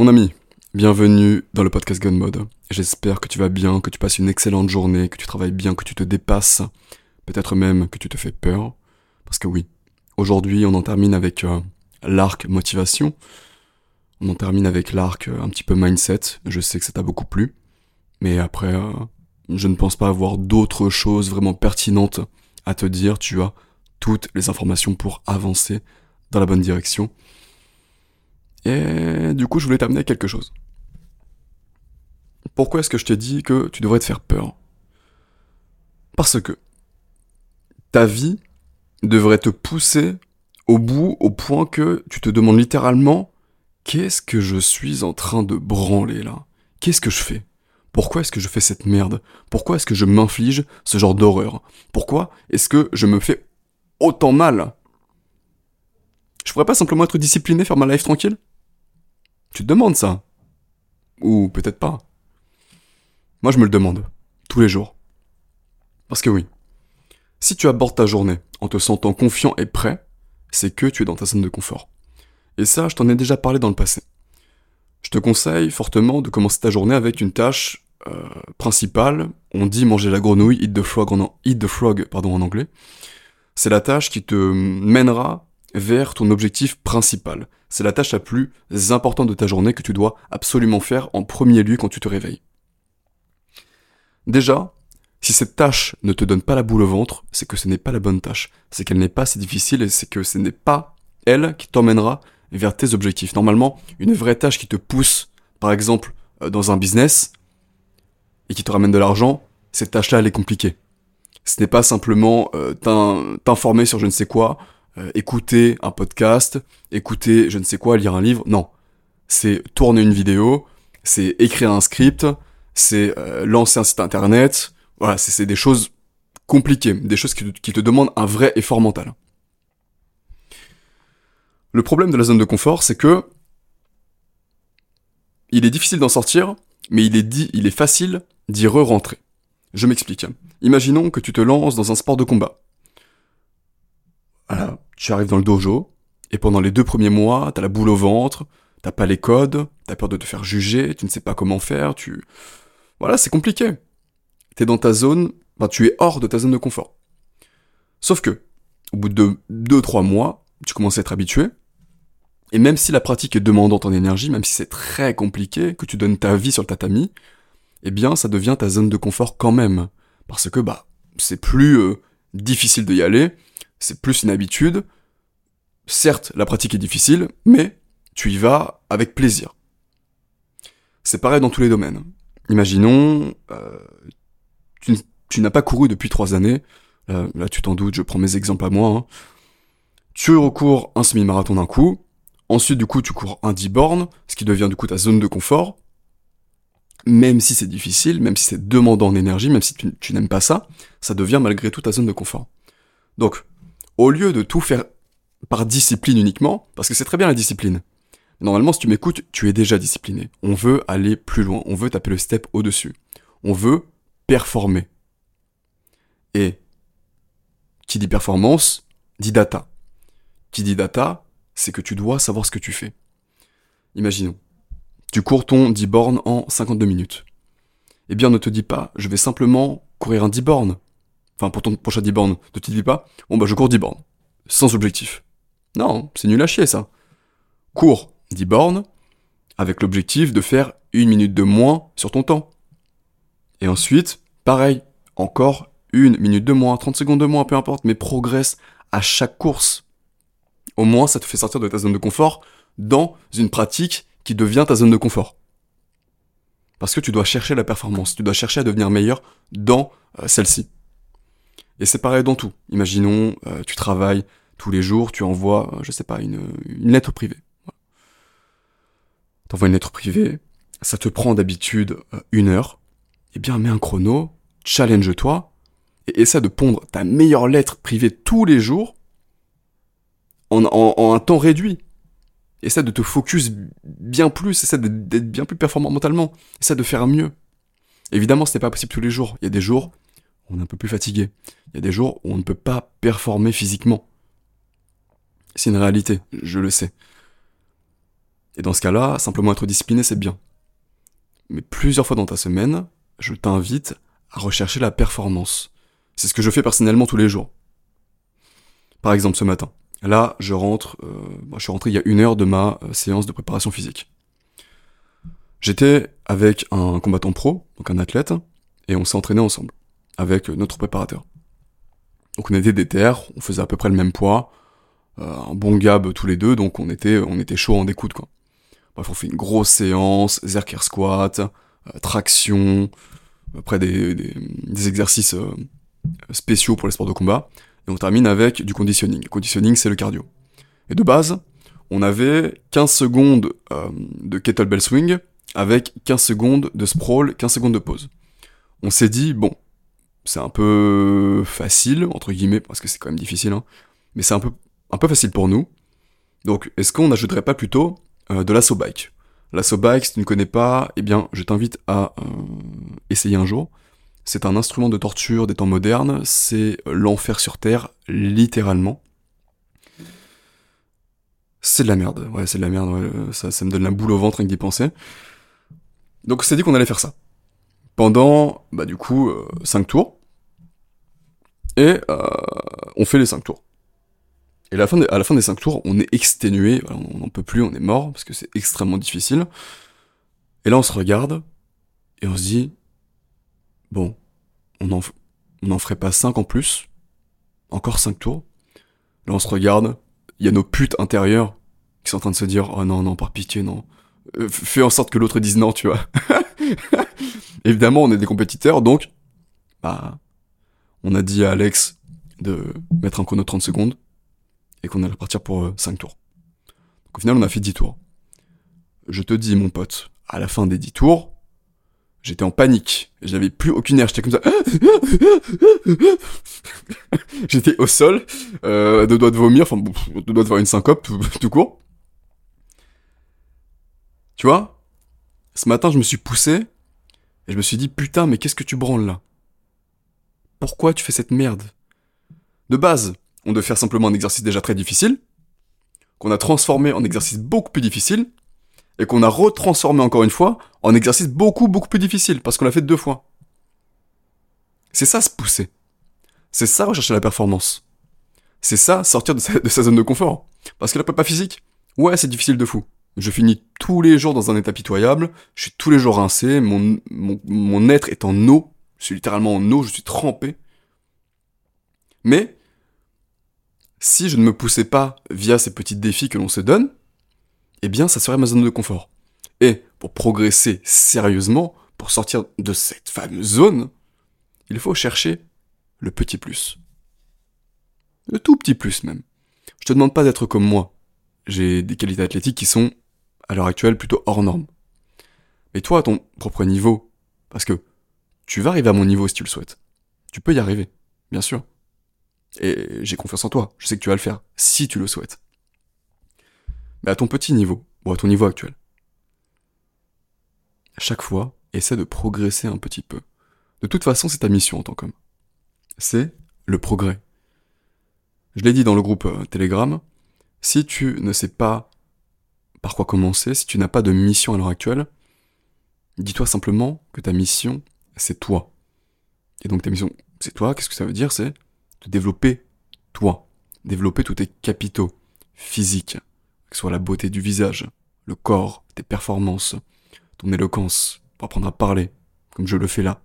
Mon ami, bienvenue dans le podcast Gun Mode. J'espère que tu vas bien, que tu passes une excellente journée, que tu travailles bien, que tu te dépasses, peut-être même que tu te fais peur. Parce que oui, aujourd'hui on en termine avec euh, l'arc motivation. On en termine avec l'arc euh, un petit peu mindset. Je sais que ça t'a beaucoup plu. Mais après, euh, je ne pense pas avoir d'autres choses vraiment pertinentes à te dire. Tu as toutes les informations pour avancer dans la bonne direction. Et du coup, je voulais t'amener quelque chose. Pourquoi est-ce que je t'ai dit que tu devrais te faire peur? Parce que ta vie devrait te pousser au bout au point que tu te demandes littéralement qu'est-ce que je suis en train de branler là? Qu'est-ce que je fais? Pourquoi est-ce que je fais cette merde? Pourquoi est-ce que je m'inflige ce genre d'horreur? Pourquoi est-ce que je me fais autant mal? Je pourrais pas simplement être discipliné, faire ma life tranquille? Tu te demandes ça? Ou peut-être pas? Moi je me le demande, tous les jours. Parce que oui, si tu abordes ta journée en te sentant confiant et prêt, c'est que tu es dans ta zone de confort. Et ça, je t'en ai déjà parlé dans le passé. Je te conseille fortement de commencer ta journée avec une tâche euh, principale. On dit manger la grenouille, eat the frog en, anglais. C'est la tâche qui te mènera vers ton objectif principal. C'est la tâche la plus importante de ta journée que tu dois absolument faire en premier lieu quand tu te réveilles. Déjà, si cette tâche ne te donne pas la boule au ventre, c'est que ce n'est pas la bonne tâche. C'est qu'elle n'est pas assez difficile et c'est que ce n'est pas elle qui t'emmènera vers tes objectifs. Normalement, une vraie tâche qui te pousse, par exemple, euh, dans un business, et qui te ramène de l'argent, cette tâche-là, elle est compliquée. Ce n'est pas simplement euh, t'informer sur je ne sais quoi, euh, écouter un podcast, écouter je ne sais quoi, lire un livre. Non. C'est tourner une vidéo, c'est écrire un script, c'est lancer un site internet, voilà, c'est des choses compliquées, des choses qui te, demandent un vrai effort mental. Le problème de la zone de confort, c'est que il est difficile d'en sortir, mais il est, dit, il est facile d'y re-rentrer. Je m'explique. Imaginons que tu te lances dans un sport de combat. Tu arrives dans le dojo, et pendant les deux premiers mois, t'as la boule au ventre, t'as pas les codes, t'as peur de te faire juger, tu ne sais pas comment faire, tu... Voilà, c'est compliqué t'es dans ta zone, ben, tu es hors de ta zone de confort. Sauf que, au bout de 2-3 mois, tu commences à être habitué, et même si la pratique est demandante en énergie, même si c'est très compliqué, que tu donnes ta vie sur le tatami, eh bien, ça devient ta zone de confort quand même. Parce que, bah, c'est plus euh, difficile d'y aller, c'est plus une habitude. Certes, la pratique est difficile, mais tu y vas avec plaisir. C'est pareil dans tous les domaines. Imaginons, euh, tu, n'as pas couru depuis trois années, là, tu t'en doutes, je prends mes exemples à moi, hein. tu recours un semi-marathon d'un coup, ensuite du coup tu cours un 10 bornes, ce qui devient du coup ta zone de confort, même si c'est difficile, même si c'est demandant en énergie, même si tu, tu n'aimes pas ça, ça devient malgré tout ta zone de confort. Donc, au lieu de tout faire par discipline uniquement, parce que c'est très bien la discipline, normalement si tu m'écoutes, tu es déjà discipliné. On veut aller plus loin, on veut taper le step au-dessus. On veut performer. Et qui dit performance, dit data. Qui dit data, c'est que tu dois savoir ce que tu fais. Imaginons, tu cours ton 10 bornes en 52 minutes. Eh bien, ne te dis pas, je vais simplement courir un 10 bornes. Enfin, pour ton prochain 10 bornes, ne te dis pas, bon bah je cours 10 bornes. Sans objectif. Non, c'est nul à chier ça. Cours 10 bornes avec l'objectif de faire une minute de moins sur ton temps. Et ensuite, pareil, encore une minute de moins, 30 secondes de moins, peu importe, mais progresse à chaque course. Au moins, ça te fait sortir de ta zone de confort dans une pratique qui devient ta zone de confort. Parce que tu dois chercher la performance, tu dois chercher à devenir meilleur dans euh, celle-ci. Et c'est pareil dans tout. Imaginons, euh, tu travailles tous les jours, tu envoies, euh, je sais pas, une, lettre privée. Tu envoies une lettre privée, ça te prend d'habitude une heure, eh bien mets un chrono, challenge-toi, et essaie de pondre ta meilleure lettre privée tous les jours en, un temps réduit. Essaie de te focus bien plus, essaie d'être bien plus performant mentalement, essaie de faire mieux. Évidemment, ce n'est pas possible tous les jours. Il y a des jours on est un peu plus fatigué. Il y a des jours où on ne peut pas performer physiquement. C'est une réalité, je le sais. Et dans ce cas-là, simplement être discipliné, c'est bien. Mais plusieurs fois dans ta semaine, je t'invite à rechercher la performance. C'est ce que je fais personnellement tous les jours. Par exemple, ce matin. Là, je rentre, euh, je suis rentré il y a une heure de ma euh, séance de préparation physique. J'étais avec un combattant pro, donc un athlète, et on s'est entraîné ensemble, avec notre préparateur. Donc on était des terres, on faisait à peu près le même poids, euh, un bon gab tous les deux, donc on était, on était chaud en découte quoi. Bref, on fait une grosse séance, zerker squat, euh, traction, après des, des, exercices euh, spéciaux pour les sports de combat, et on termine avec du conditioning. Le conditioning, c'est le cardio. Et de base, on avait 15 secondes de kettlebell swing avec 15 secondes de sprawl, 15 secondes de pause. On s'est dit, bon, c'est un peu facile, entre guillemets, parce que c'est quand même difficile, hein, mais c'est un peu, facile pour nous. Donc, est-ce qu'on n'ajouterait pas plutôt euh, de l'assaut bike? L'assaut bike, si tu ne connais pas, eh bien, je t'invite à euh, essayer un jour. C'est un instrument de torture des temps modernes, c'est l'enfer sur Terre, littéralement. C'est de la merde, ouais, c'est de la merde, ouais, ça, ça me donne la boule au ventre rien que d'y penser. Donc on s'est dit qu'on allait faire ça. Pendant, bah du coup, 5 euh, tours. Et euh, on fait les 5 tours. Et à la, fin à la fin des 5 tours, on est exténué, on n'en peut plus, on est mort, parce que c'est extrêmement difficile. Et là, on se regarde, et on se dit, bon, on en, on ferait pas 5 en plus, encore 5 tours. Là, on se regarde, il y a nos putes intérieures qui sont en train de se dire, oh non, non, par pitié, non. Euh, fais en sorte que l'autre dise non, tu vois. Évidemment, on est des compétiteurs, donc, bah, on a dit à Alex de mettre un chrono de 30 secondes et qu'on allait partir pour 5 euh, tours. Donc au final, on a fait 10 tours. Je te dis, mon pote, à la fin des 10 tours, j'étais en panique. J'avais plus aucune air, j'étais comme ça. j'étais au sol, euh, deux doigts de vomir, enfin, deux doigts de faire une syncope, tout court. Tu vois? Ce matin, je me suis poussé je me suis dit putain, mais qu'est-ce que tu branles là? Pourquoi tu fais cette merde? De base, on devait faire simplement un exercice déjà très difficile, qu'on a transformé en exercice beaucoup plus difficile, et qu'on a retransformé encore une fois en exercice beaucoup beaucoup plus difficile, parce qu'on l'a fait deux fois. C'est ça se pousser. C'est ça rechercher la performance. C'est ça sortir de sa, de sa, zone de confort. Parce que la prépa physique, ouais, c'est difficile de fou. Je finis tous les jours dans un état pitoyable, je suis tous les jours rincé, mon, mon, être est en eau, je suis littéralement en eau, je suis trempé. Mais, si je ne me poussais pas via ces petits défis que l'on se donne, eh bien ça serait ma zone de confort. Et pour progresser sérieusement, pour sortir de cette fameuse zone, il faut chercher le petit plus. Le tout petit plus même. Je te demande pas d'être comme moi. J'ai des qualités athlétiques qui sont à l'heure actuelle plutôt hors norme. Mais toi, à ton propre niveau, parce que tu vas arriver à mon niveau si tu le souhaites. Tu peux y arriver, bien sûr. Et j'ai confiance en toi, je sais que tu vas le faire, si tu le souhaites. Mais à ton petit niveau, ou à ton niveau actuel, à chaque fois, essaie de progresser un petit peu. De toute façon, c'est ta mission en tant qu'homme. C'est le progrès. Je l'ai dit dans le groupe euh, Telegram, si tu ne sais pas par quoi commencer si tu n'as pas de mission à l'heure actuelle? Dis-toi simplement que ta mission, c'est toi. Et donc ta mission, c'est toi, qu'est-ce que ça veut dire? C'est de développer toi. Développer tous tes capitaux physiques, que ce soit la beauté du visage, le corps, tes performances, ton éloquence, pour apprendre à parler, comme je le fais là,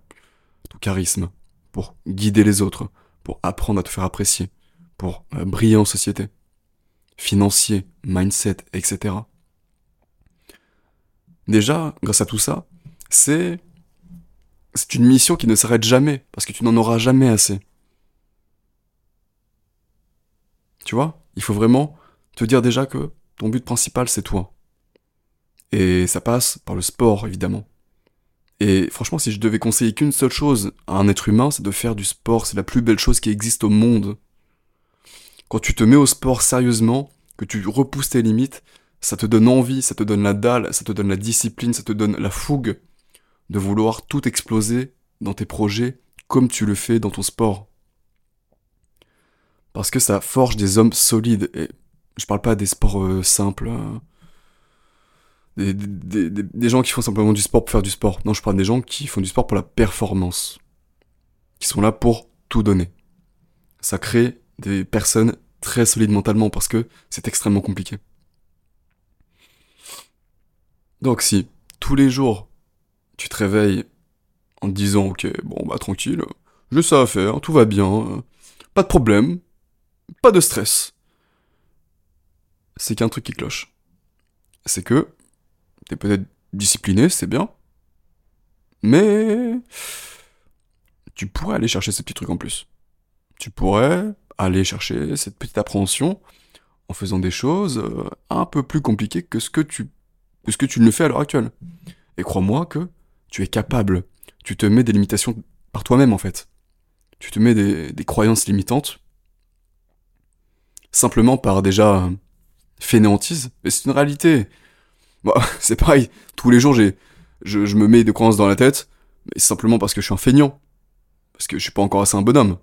ton charisme, pour guider les autres, pour apprendre à te faire apprécier, pour euh, briller en société, financier, mindset, etc. Déjà, grâce à tout ça, c'est c'est une mission qui ne s'arrête jamais parce que tu n'en auras jamais assez. Tu vois, il faut vraiment te dire déjà que ton but principal c'est toi. Et ça passe par le sport évidemment. Et franchement, si je devais conseiller qu'une seule chose à un être humain, c'est de faire du sport. C'est la plus belle chose qui existe au monde. Quand tu te mets au sport sérieusement, que tu repousses tes limites, ça te donne envie, ça te donne la dalle, ça te donne la discipline, ça te donne la fougue de vouloir tout exploser dans tes projets comme tu le fais dans ton sport. Parce que ça forge des hommes solides. Et je parle pas des sports euh, simples. Hein. des, gens qui font simplement du sport pour faire du sport. Non, je parle des gens qui font du sport pour la performance. Qui sont là pour tout donner. Ça crée des personnes très solides mentalement parce que c'est extrêmement compliqué. Donc si tous les jours tu te réveilles en te disant ok bon bah tranquille, j'ai ça à faire, tout va bien, pas de problème, pas de stress, c'est qu'un truc qui cloche. C'est que t'es peut-être discipliné, c'est bien, mais tu pourrais aller chercher ces petits trucs en plus. Tu pourrais aller chercher cette petite appréhension en faisant des choses euh, un peu plus compliquées que ce que tu, que ce que tu le fais à l'heure actuelle. Et crois-moi que tu es capable. Tu te mets des limitations par toi-même en fait. Tu te mets des, des croyances limitantes simplement par déjà fainéantise. Mais c'est une réalité. Bon, c'est pareil. Tous les jours, j'ai, je, je me mets des croyances dans la tête, mais simplement parce que je suis un feignant. Parce que je suis pas encore assez un bonhomme.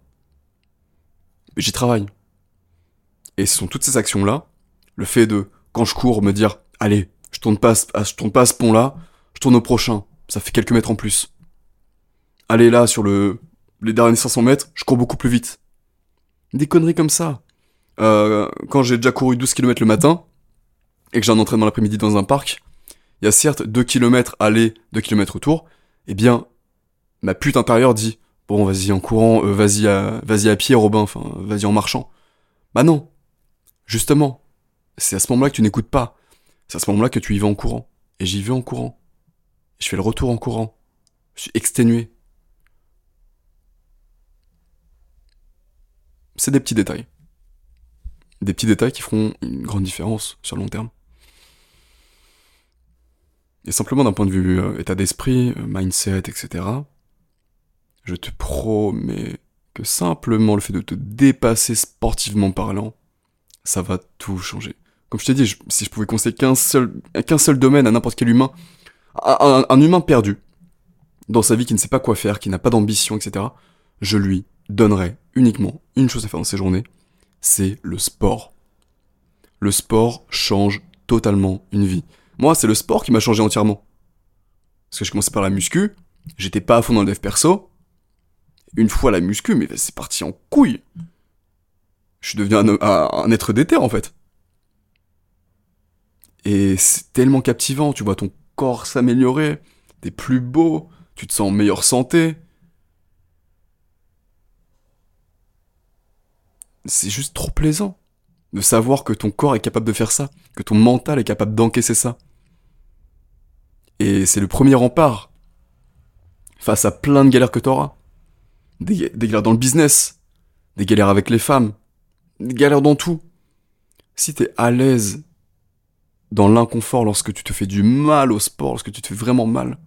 Mais j'y travaille. Et ce sont toutes ces actions-là, le fait de, quand je cours, me dire, allez, je tourne pas, à, tourne pas à ce pont-là, je tourne au prochain. Ça fait quelques mètres en plus. Allez là, sur le, les derniers 500 mètres, je cours beaucoup plus vite. Des conneries comme ça. Euh, quand j'ai déjà couru 12 km le matin, et que j'ai un entraînement l'après-midi dans un parc, il y a certes 2 km aller, 2 km retour, eh bien, ma pute intérieure dit, bon, vas-y en courant, euh, vas-y à, vas-y à pied, Robin, vas-y en marchant. Bah non. Justement. C'est à ce moment-là que tu n'écoutes pas. C'est à ce moment-là que tu y vas en courant. Et j'y vais en courant. Je fais le retour en courant. Je suis exténué. C'est des petits détails. Des petits détails qui feront une grande différence sur le long terme. Et simplement d'un point de vue euh, état d'esprit, euh, mindset, etc., je te promets que simplement le fait de te dépasser sportivement parlant, ça va tout changer. Comme je t'ai dit, si je pouvais conseiller qu'un seul, qu'un seul domaine à n'importe quel humain, un, humain perdu, dans sa vie qui ne sait pas quoi faire, qui n'a pas d'ambition, etc., je lui donnerais uniquement une chose à faire dans ses journées, c'est le sport. Le sport change totalement une vie. Moi, c'est le sport qui m'a changé entièrement. Parce que je commençais par la muscu, j'étais pas à fond dans le dev perso. Une fois la muscu, mais c'est parti en couille. Je suis devenu un, un, être d'éther, en fait. Et c'est tellement captivant, tu vois ton corps s'améliorer, t'es plus beau, tu te sens en meilleure santé. C'est juste trop plaisant de savoir que ton corps est capable de faire ça, que ton mental est capable d'encaisser ça. Et c'est le premier rempart face à plein de galères que t'auras. Des, des galères dans le business, des galères avec les femmes, des galères dans tout. Si t'es à l'aise dans l'inconfort lorsque tu te fais du mal au sport, lorsque tu te fais vraiment mal,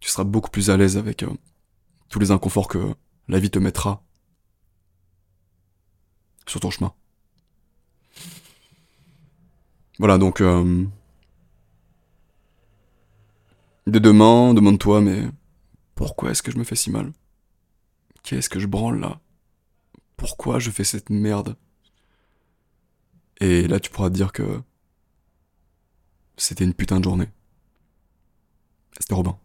tu seras beaucoup plus à l'aise avec euh, tous les inconforts que la vie te mettra sur ton chemin. Voilà, donc... Euh, dès demain, demande-toi, mais pourquoi est-ce que je me fais si mal? Qu'est-ce que je branle là? Pourquoi je fais cette merde? Et là, tu pourras te dire que c'était une putain de journée. C'était Robin.